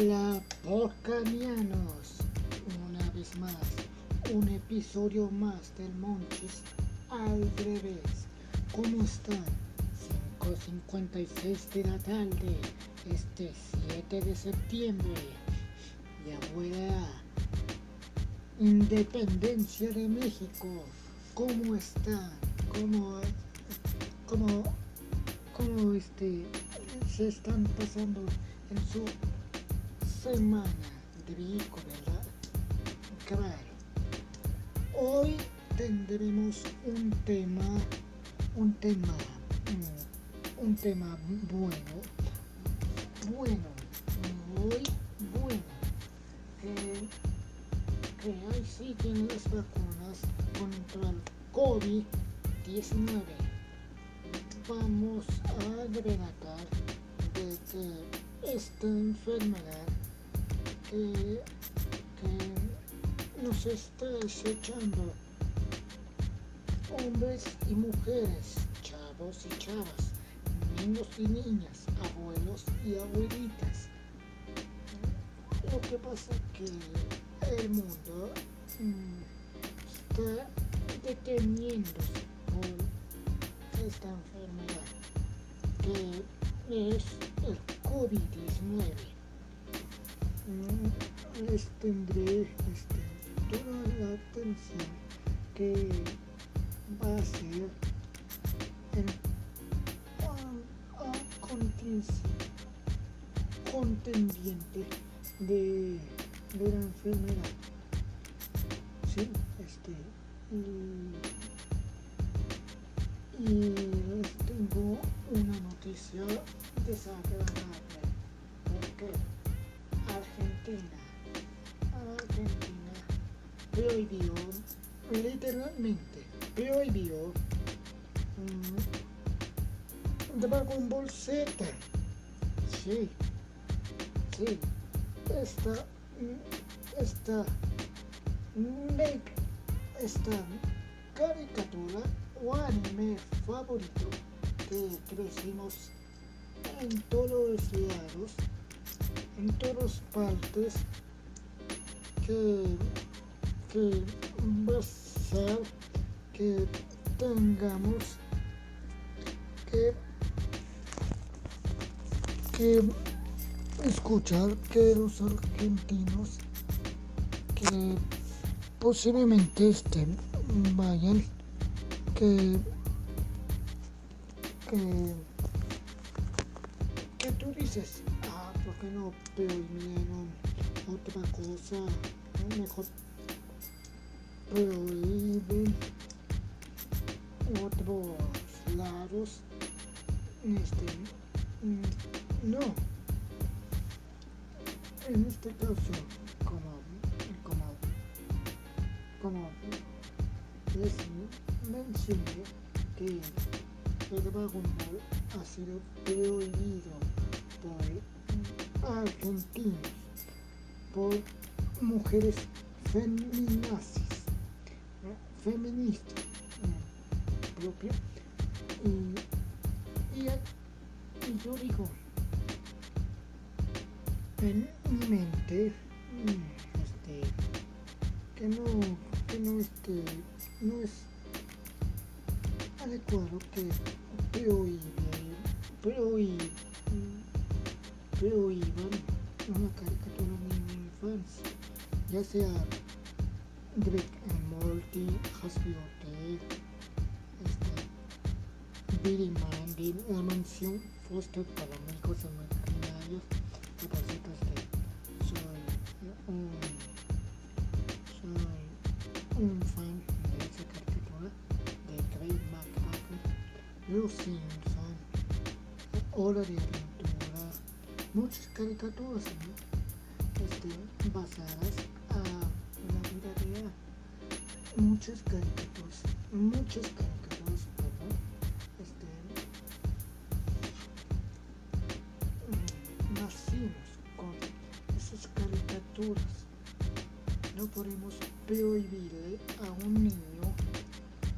Hola, porcanianos. Una vez más, un episodio más del Monchis al revés. ¿Cómo están? 5.56 de la tarde, este 7 de septiembre. Y abuela, Independencia de México. ¿Cómo están? ¿Cómo, cómo, cómo este, se están pasando en su semana de vehículo, ¿verdad? Claro. Hoy tendremos un tema, un tema, mm, un tema bueno, bueno, muy bueno. Que, que ahí siguen las vacunas contra el COVID-19. Vamos a relatar de que esta enfermedad que, nos está acechando hombres y mujeres, chavos y chavas, niños y niñas, abuelos y abuelitas. Lo que pasa es que el mundo mm, está deteniéndose por esta enfermedad que es el COVID-19. Mm, Les tendré este, toda la atención que va a ser el a- contendiente de, la enfermedad. Sí, este, y, y les tengo una noticia desagradable, porque Argentina, Argentina prohibió, literalmente, prohibió mm, Dragon Ball Z. Sí, sí, esta, mm, esta, esta caricatura o anime favorito que crecimos en todos lados, en todas partes, que, que ser que tengamos que, que escuchar que los argentinos que posiblemente estén vayan que que que tú dices ¿por qué no prohibieron otra cosa. Mejor prohíben otros lados. Este mm, no. En este caso como como como les mencioné que el Ball ha sido prohibido por argentinos, por mujeres feminazis, feministas ¿no? propio y, y, y yo digo en mi mente este, que no que no este no es adecuado que prohíbe prohí- prohíban una caricatura en mi infancia ya sea Rick and Morty, Hasbro este, Billy Mandy, La Mansión Foster para amigos imaginarios, 14 este, basadas a la vida real. Muchos caricaturas, muchos caricaturas, perdón, este, mm, nacimos con esas caricaturas. No podemos prohibirle a un niño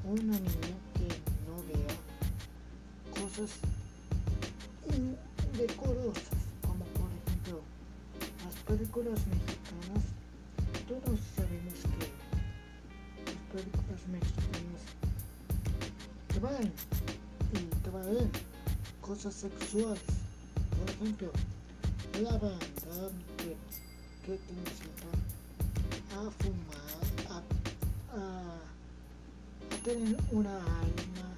o una niña que no vea cosas indecorosas películas mexicanas, todos sabemos que las películas mexicanas traen y traen cosas sexuales. Por ejemplo, la banda que, que te incita a fumar, a, a, tener una alma,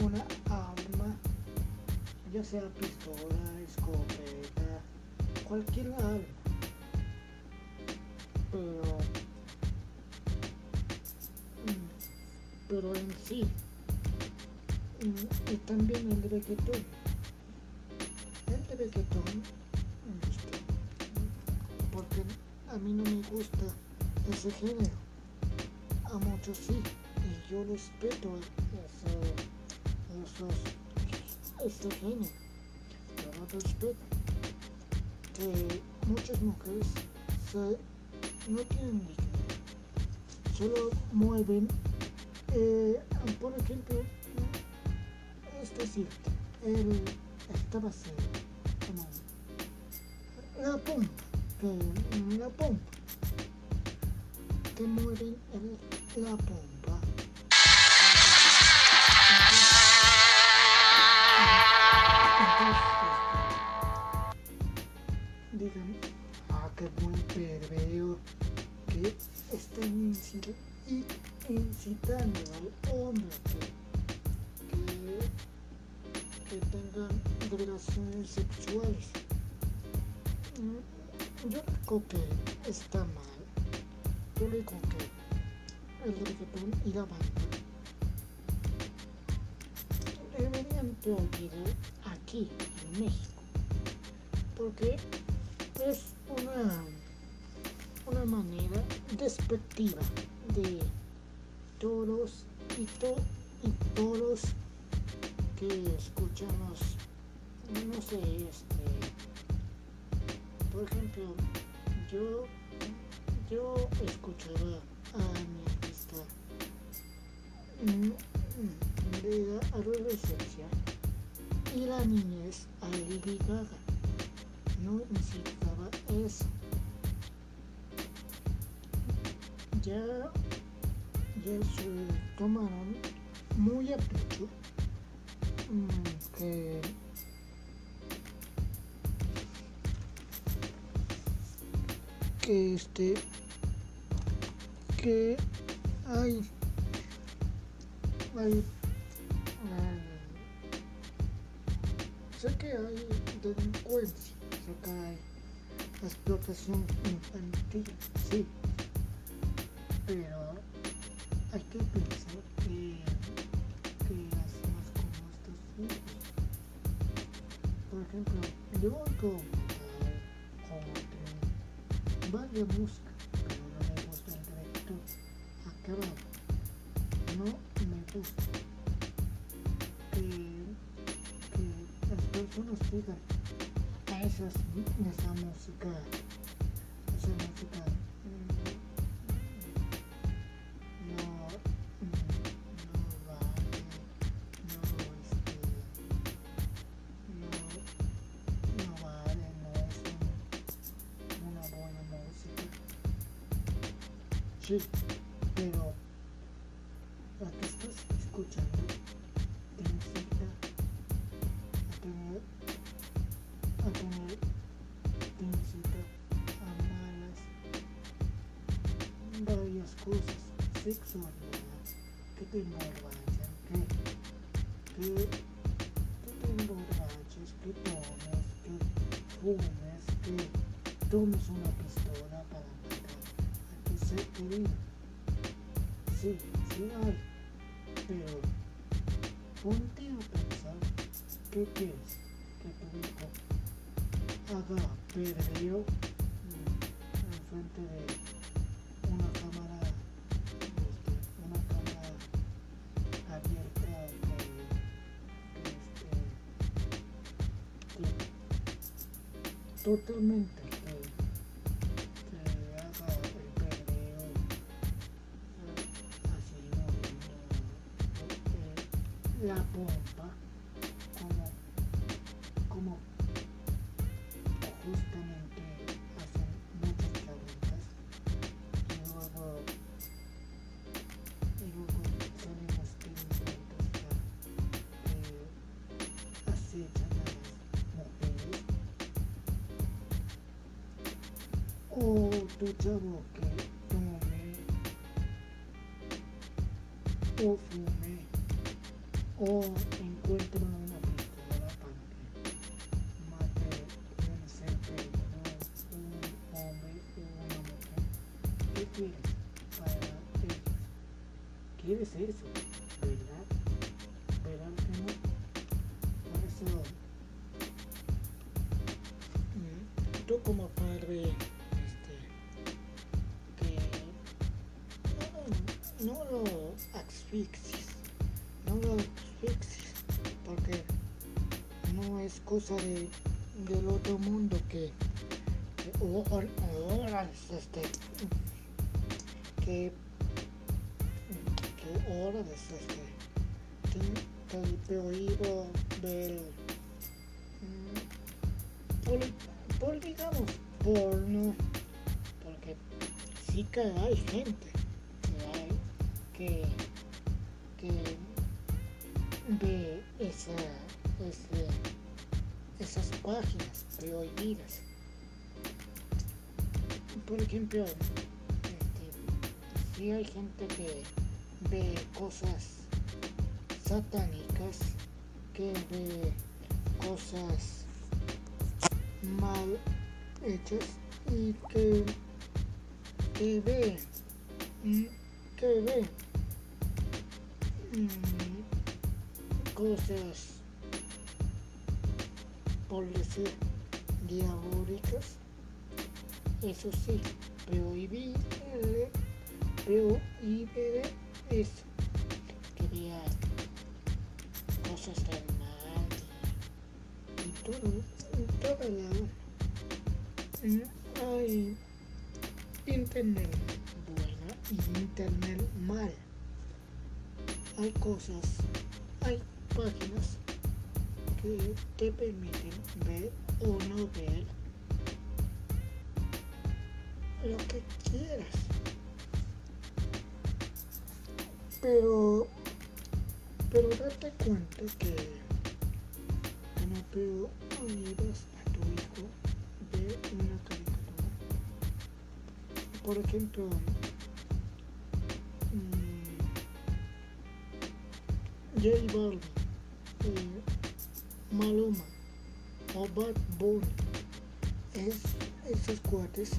una arma, ya sea pistola, escopeta, cualquier arma. Pero, mm, pero en sí, mm, y también el reggaetón. El reggaetón, este, porque a mí no me gusta ese género. A muchos sí, y yo respeto ese, esos, este género. Yo respeto. Que muchas mujeres se, no tienen dignidad, solo mueven, eh, por ejemplo, es decir, el, esta como la pompa, la pompa, que mueven la pompa. Prohibir aquí en México. Porque es una una manera despectiva de todos y, to, y todos que escuchamos no sé este por ejemplo yo yo escuchaba a mi artista la adolescencia y la niñez a Lady Gaga. No necesitaba eso. Ya, ya se tomaron muy a pecho mm, que que este que hay hay sé que hay delincuencia sé que hay explotación infantil sí pero hay que pensar que que hacemos como estos hijos por ejemplo yo oigo vaya música, pero no me gusta el reggaetón. Acabado. Personas digan a esas, esa música, esa música. Mm, no, mm, no vale, no este, no, no vale, no es un- una buena música. Sí, varias cosas, sexualidad, que te emborrachan, que, que, que te emborraches, que tomes, que fumes, que tomes una pistola para matar a tu ser querido. Sí, sí hay, totalmente tu chavo que tome o fume o no es cosa de, del otro mundo que, que ahora, este, que, que ahora este, te, te prohíbo ver, mm, por, por digamos, porno, porque sí que hay gente que hay que, que ve esa, ese, esas páginas prohibidas. Por ejemplo, este, sí hay gente que ve cosas satánicas, que ve cosas mal hechas y que, que ve, mm, que ve mm, cosas, por decir, diabólicas, eso sí, prohibirle, prohibirle eso, que vea cosas tan mal y, y todo, en todo lado. Mm, Hay internet buena y internet mal. Hay cosas, hay páginas te permiten ver o no ver lo que quieras. Pero, pero date cuenta que, no prohíbas a tu hijo ver una caricatura. Por ejemplo, mm, J Balvin, eh, Maluma o Bad Bunny, es, esos cuates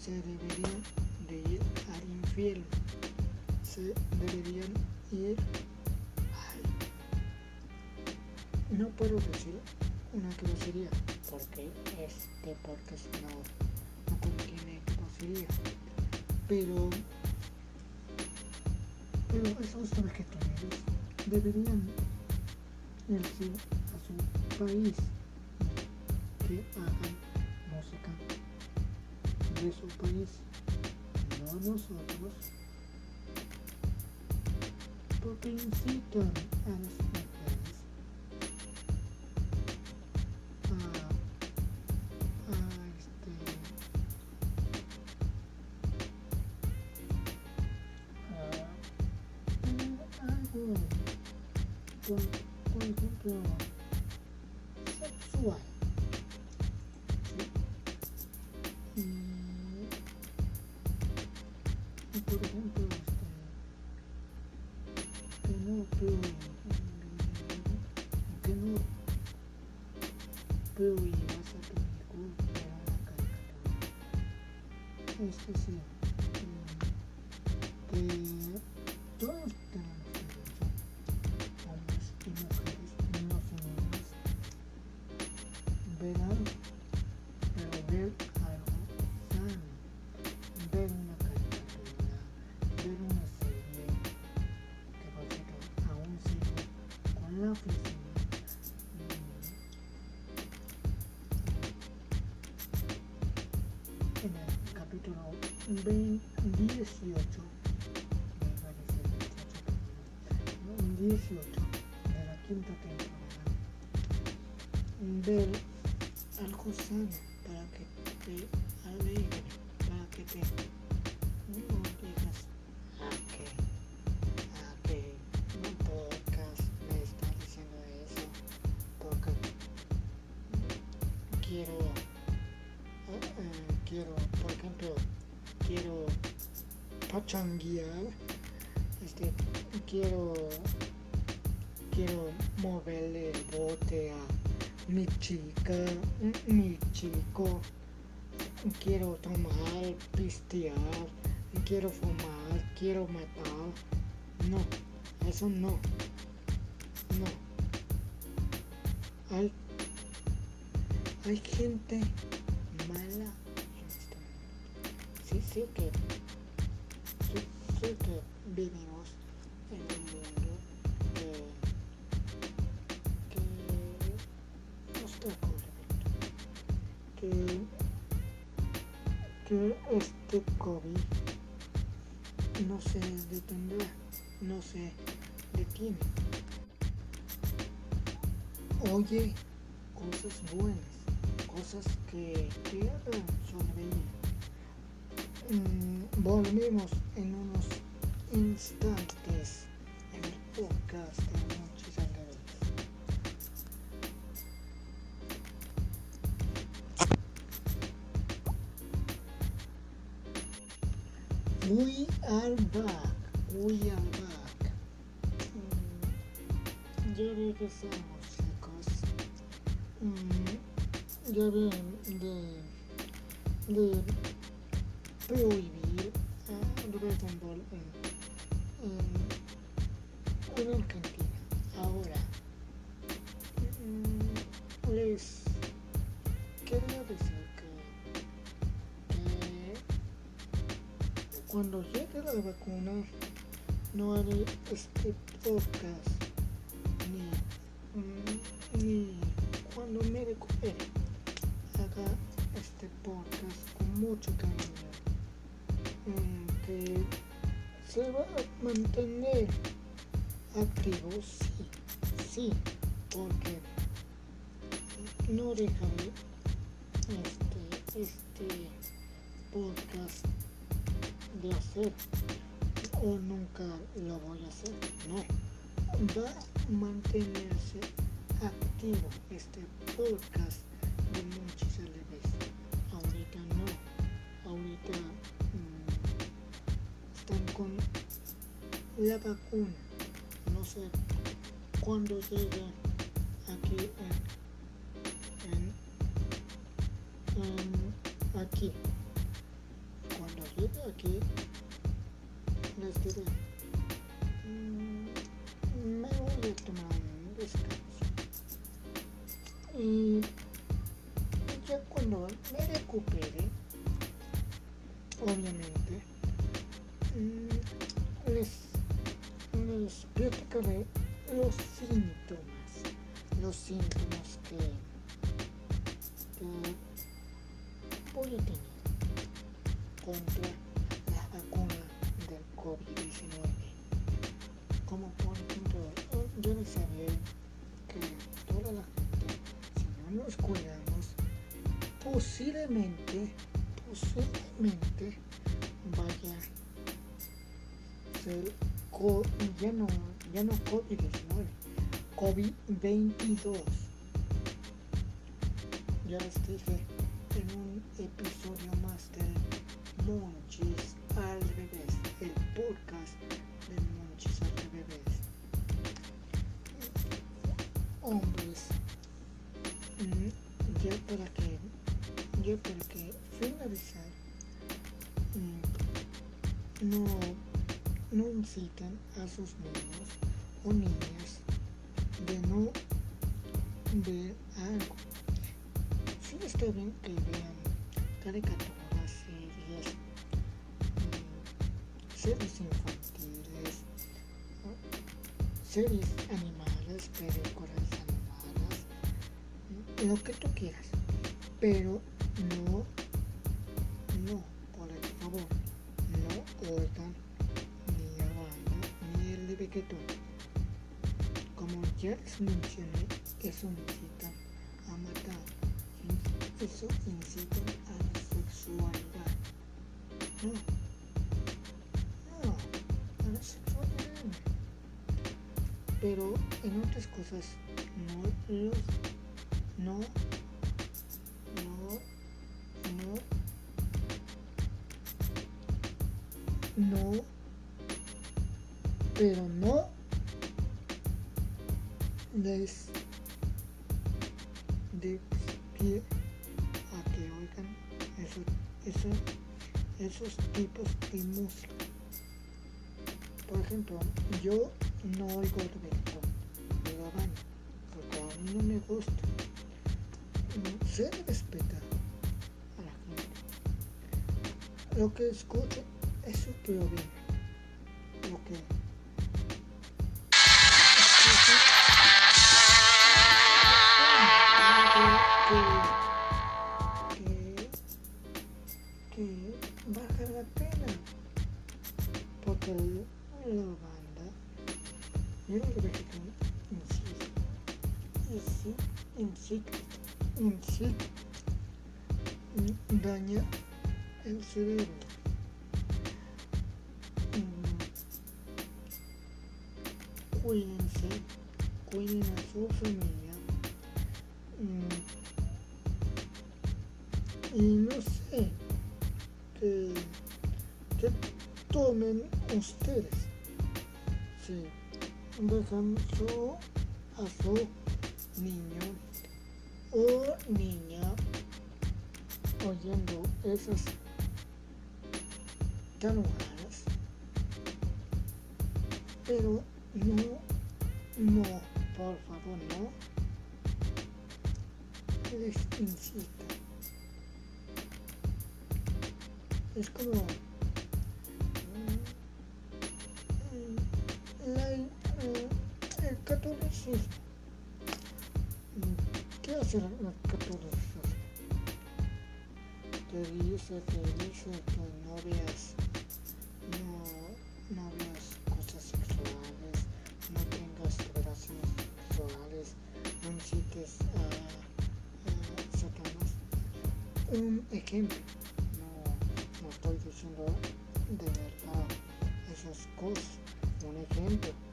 se deberían de ir al infierno, se deberían ir al... No puedo decir una grosería, porque este podcast no, no contiene grosería, pero, pero esos reggaetoneros deberían irse país que hagan música. De su país, no nosotros, porque incitan a las one. 20 18 iba a decir 28, pero no, 18 de la quinta temporada ver algo sano para que te alegre para que te pachanguear, este, quiero, quiero moverle el bote a mi chica, mi chico, quiero tomar, pistear, quiero fumar, quiero matar. No, eso no. No. Hay, hay gente mala en este. Sí, sí que, que vivimos en un mundo que, que no está correcto. Que, que este COVID no se detendrá, no se detiene. Oye cosas buenas, cosas que te hagan sonreír. Mm, volvemos en unos instantes en el podcast de Noches Alegres. We are back, we are back. Mm, ya regresamos, chicos. Mm, ya ven cuando llegue la vacuna no haré este podcast ni, cuando me recupere haga este podcast con mucho cariño que se va a mantener activo sí sí porque no dejaré este este podcast de hacer o nunca lo voy a hacer. No, va a mantenerse activo este podcast de Monchis Aleves. Ahorita no, ahorita mm, están con la vacuna. No sé cuándo llegue aquí en, en, en aquí cuando llegue aquí posiblemente, posiblemente vaya a ser ya no, ya no COVID-19, COVID-22. Ya les dije en un episodio más del Monchis al revés, el podcast de Monchis al revés. Hombres, mm, ya para que, ya para que finalizar, mm, no, no incitan a sus niños o niñas de no ver algo. Sí está bien que vean caricaturas, series, mm, series infantiles, series animadas, películas animadas, mm, lo que tú quieras, pero eso incita a la sexualidad. No, no, a la sexualidad. Pero en otras cosas no los, no, yo no oigo reggaetón de la banda, porque a mí no me gusta. Se respeta a la gente. Lo que escucho es su problema. Lo que que, que baja la pena porque la banda y el reggaetón insiste insiste insiste daña el cerebro cuídense cuiden a su familia su, a su niño o niña oyendo esas tan raras pero no no por favor no les incita. Es como catolicismo. ¿Qué hace el catolicismo? Te dice, te dice que no veas, no, no veas cosas sexuales, no tengas relaciones sexuales, no incites a, a Satanás. Un ejemplo estoy diciendo de verdad esas cosas. Un ejemplo.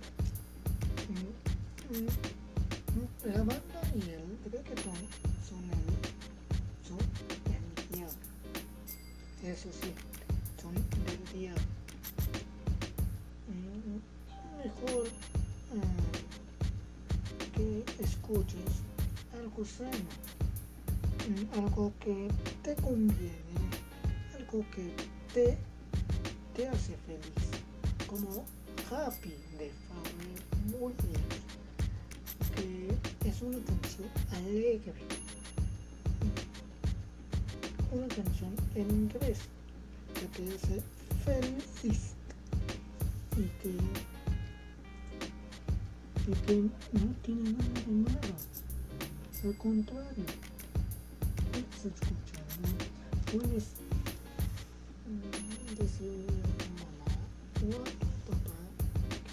La banda y el reggaetón son el, son el diablo. Eso sí, son del diablo. Mejor que escuches algo sano, algo que te conviene que te, te hace feliz, como Happy de Family muy bien, que es una canción alegre, una canción en inglés que te hace feliz y que, y que no tiene nada de malo, al contrario, puedes escuchar, puedes decirle a mamá o a tu papá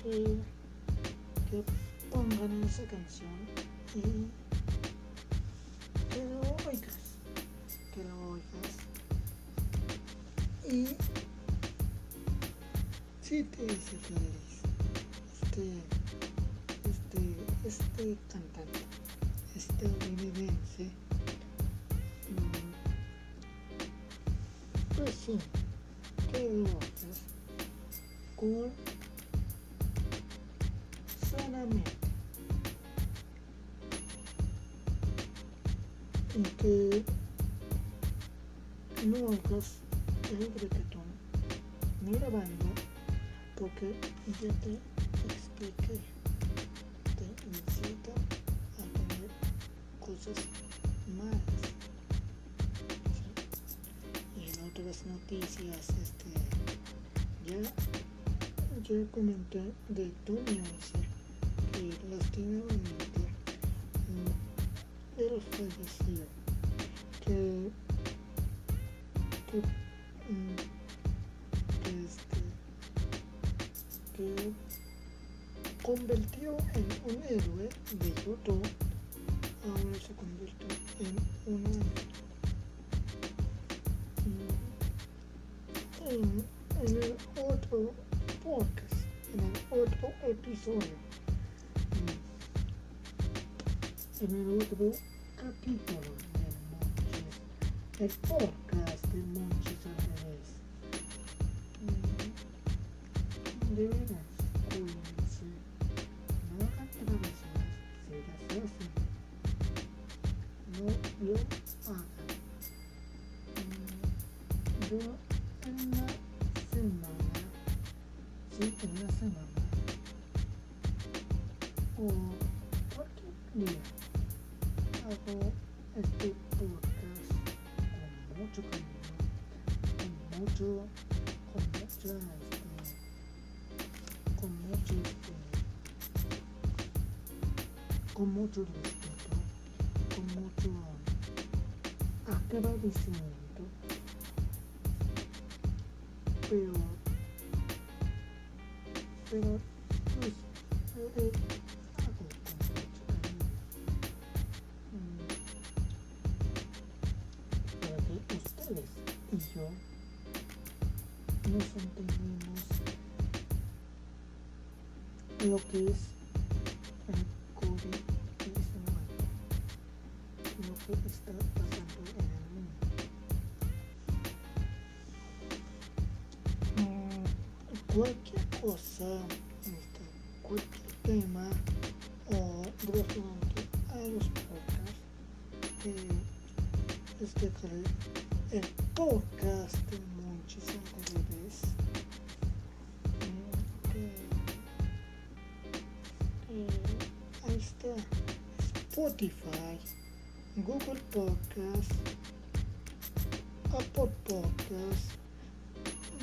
que pongan esa canción y que lo oigas, que lo oigas. Y si te feliz este, este, este cantante, este estadounidense, pues sí haces con sanamente y que el reggaetón ni la banda porque ya te expliqué te incita a tener cosas malas. Y en otras noticias ya, ya comenté de Tony Once que falleció que que, que este que convirtió en un héroe de YouTube ahora se convirtió en un en, en el otro podcast, en el otro episodio, en el otro capítulo de Monches, el podcast de Monches con mucho respeto, con mucho agradecimiento, pero, pero,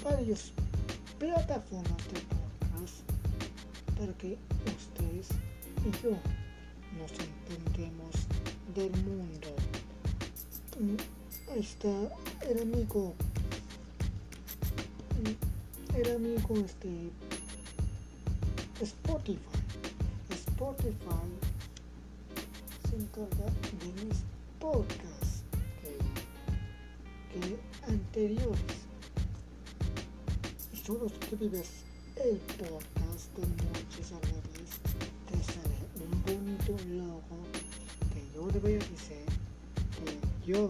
varias plataformas de podcast para que ustedes y yo nos entendemos del mundo. Mm, está el amigo, mm, el amigo este Spotify. Spotify se encarga de mis podcasts que anteriores. Solo escribes el podcast de Noches a la te sale un bonito logo que yo le voy a decir que yo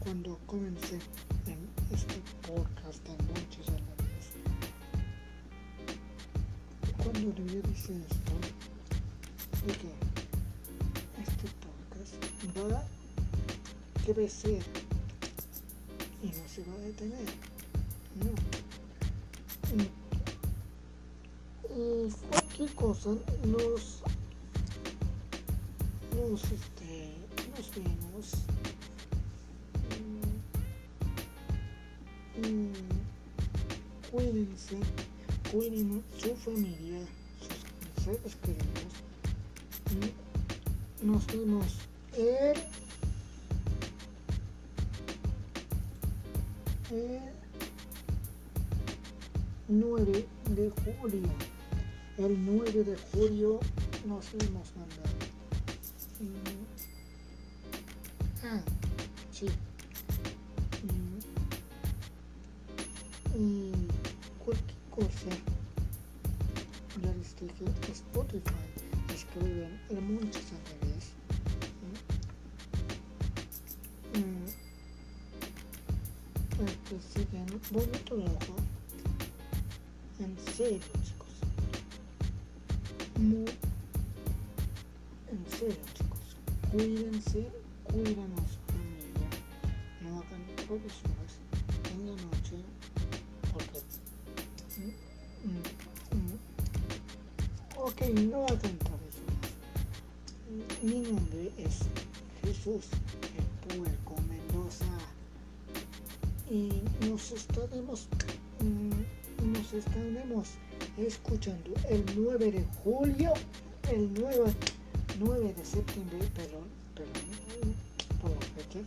cuando comencé en este podcast de Noches a la vez, cuando decir esto, que este podcast va a crecer y no se va a detener. Cualquier cosa nos nos este nos vemos. Mm, mm, cuídense cuiden su familia nos hemos mandado. Mm. Ah, sí. Mm. Y cualquier cosa, ya les dije, Spotify, escriben el muchos revés. Mm. Este, siguen bonito logo. En serio, chicos. Muy Cuídense, cuiden a su familia. No hagan travesuras en la noche. Porque. Ok, no hagan travesuras. Mi nombre es Jesús el Puerco Mendoza. Y nos estaremos. mm, nos estaremos escuchando el 9 de julio, el 9, 9 de septiembre, perdón, perdón, por la fecha,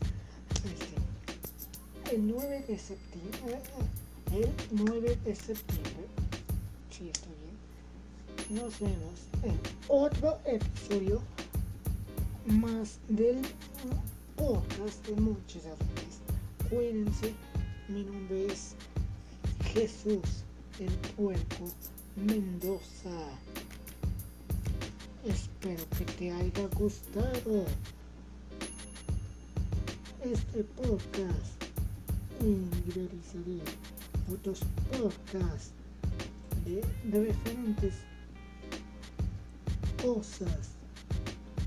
este, el 9 de septiembre, el 9 de septiembre, sí está bien, nos vemos en otro episodio más del podcast de muchas veces. Cuídense, mi nombre es Jesús el Puerco Mendoza. Espero que te haya gustado este podcast. Y realizaré otros podcasts de, de diferentes cosas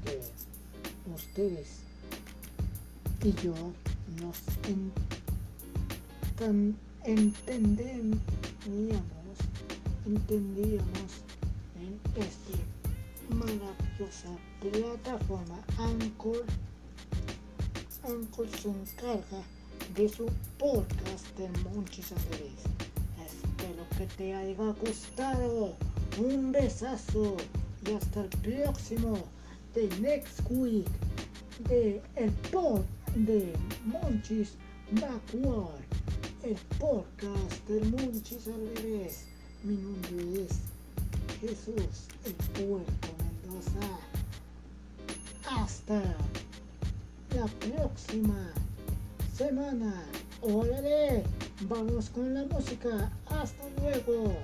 que ustedes y yo nos entendíamos, entendíamos en esta maravillosa plataforma Anchor. Anchor se encarga de su podcast de Monchis Andrés. Espero que te haya gustado. Un besazo y hasta el próximo de Next Week de el pod de Monchis Backward, el podcast del Monchis al. Mi nombre es Jesús el Puerto Hasta la próxima semana. Órale, vamos con la música. Hasta luego.